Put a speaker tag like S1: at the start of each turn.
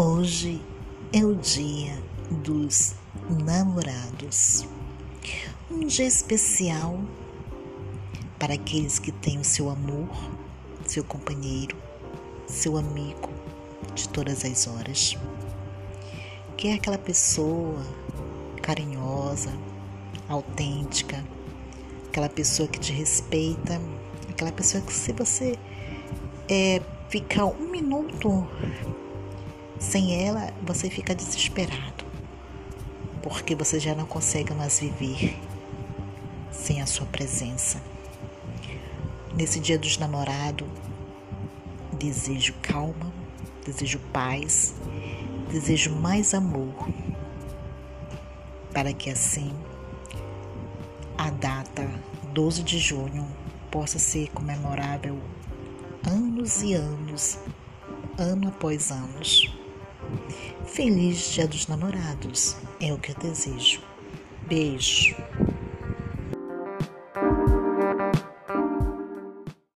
S1: Hoje é o dia dos namorados. Um dia especial para aqueles que têm o seu amor, seu companheiro, seu amigo de todas as horas. Que é aquela pessoa carinhosa, autêntica, aquela pessoa que te respeita, aquela pessoa que se você é, ficar um minuto sem ela, você fica desesperado, porque você já não consegue mais viver sem a sua presença. Nesse dia dos namorados, desejo calma, desejo paz, desejo mais amor, para que assim a data 12 de junho possa ser comemorável anos e anos, ano após anos. Feliz Dia dos Namorados é o que eu desejo. Beijo.